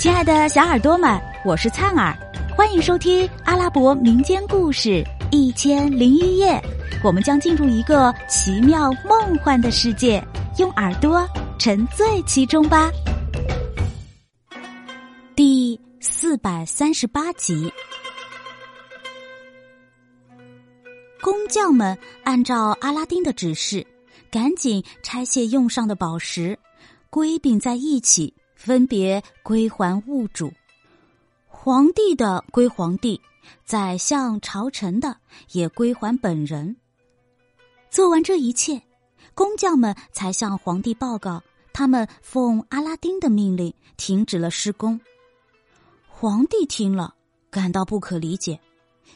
亲爱的小耳朵们，我是灿儿，欢迎收听阿拉伯民间故事《一千零一夜》。我们将进入一个奇妙梦幻的世界，用耳朵沉醉其中吧。第四百三十八集，工匠们按照阿拉丁的指示，赶紧拆卸用上的宝石，归并在一起。分别归还物主，皇帝的归皇帝，宰相朝臣的也归还本人。做完这一切，工匠们才向皇帝报告，他们奉阿拉丁的命令停止了施工。皇帝听了，感到不可理解，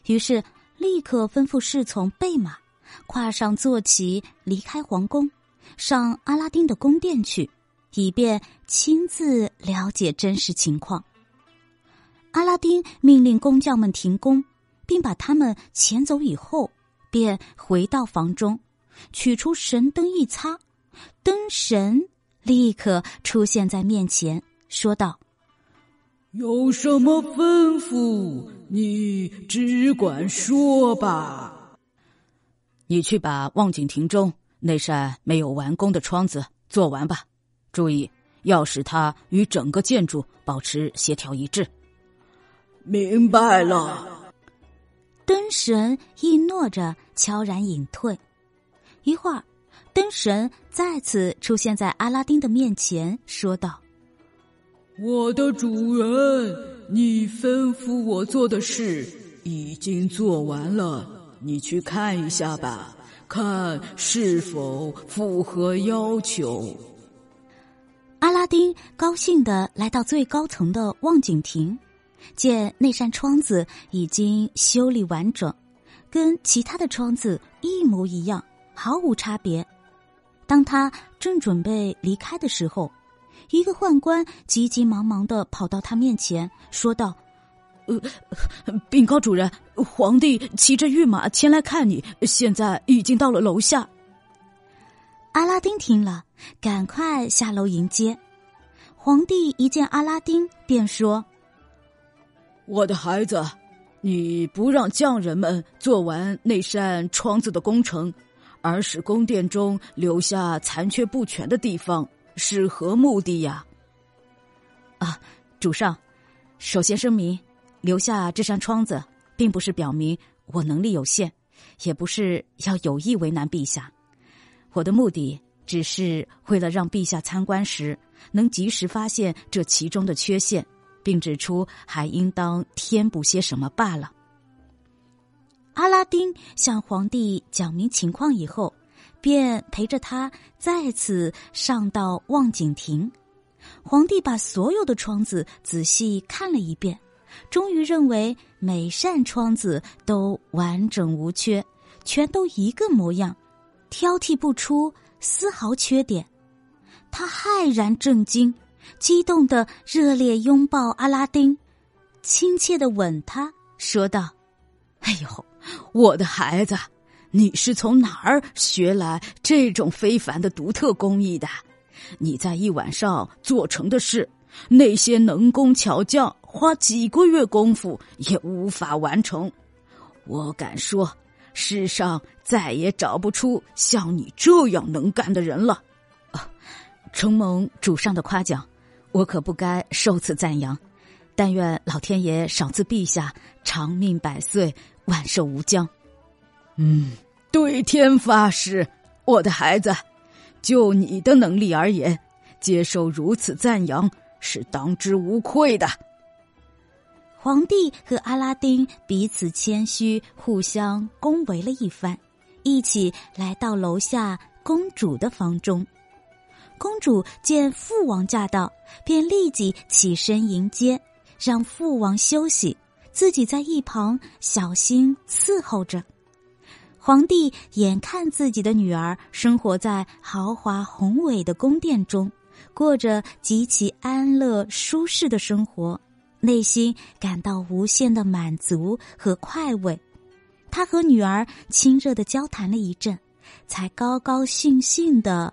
于是立刻吩咐侍从备马，跨上坐骑，离开皇宫，上阿拉丁的宫殿去。以便亲自了解真实情况，阿拉丁命令工匠们停工，并把他们遣走以后，便回到房中，取出神灯一擦，灯神立刻出现在面前，说道：“有什么吩咐，你只管说吧。你去把望景亭中那扇没有完工的窗子做完吧。”注意，要使它与整个建筑保持协调一致。明白了。灯神一诺着，悄然隐退。一会儿，灯神再次出现在阿拉丁的面前，说道：“我的主人，你吩咐我做的事已经做完了，你去看一下吧，看是否符合要求。”阿拉丁高兴的来到最高层的望景亭，见那扇窗子已经修理完整，跟其他的窗子一模一样，毫无差别。当他正准备离开的时候，一个宦官急急忙忙的跑到他面前，说道：“呃，禀告主人，皇帝骑着御马前来看你，现在已经到了楼下。”阿拉丁听了，赶快下楼迎接。皇帝一见阿拉丁，便说：“我的孩子，你不让匠人们做完那扇窗子的工程，而使宫殿中留下残缺不全的地方，是何目的呀？”啊，主上，首先声明，留下这扇窗子，并不是表明我能力有限，也不是要有意为难陛下。我的目的只是为了让陛下参观时能及时发现这其中的缺陷，并指出还应当添补些什么罢了。阿拉丁向皇帝讲明情况以后，便陪着他再次上到望景亭。皇帝把所有的窗子仔细看了一遍，终于认为每扇窗子都完整无缺，全都一个模样。挑剔不出丝毫缺点，他骇然震惊，激动的热烈拥抱阿拉丁，亲切的吻他，说道：“哎呦，我的孩子，你是从哪儿学来这种非凡的独特工艺的？你在一晚上做成的事，那些能工巧匠花几个月功夫也无法完成。我敢说。”世上再也找不出像你这样能干的人了，承蒙主上的夸奖，我可不该受此赞扬。但愿老天爷赏赐陛下长命百岁，万寿无疆。嗯，对天发誓，我的孩子，就你的能力而言，接受如此赞扬是当之无愧的。皇帝和阿拉丁彼此谦虚，互相恭维了一番，一起来到楼下公主的房中。公主见父王驾到，便立即起身迎接，让父王休息，自己在一旁小心伺候着。皇帝眼看自己的女儿生活在豪华宏伟的宫殿中，过着极其安乐舒适的生活。内心感到无限的满足和快慰，他和女儿亲热的交谈了一阵，才高高兴兴的